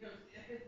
because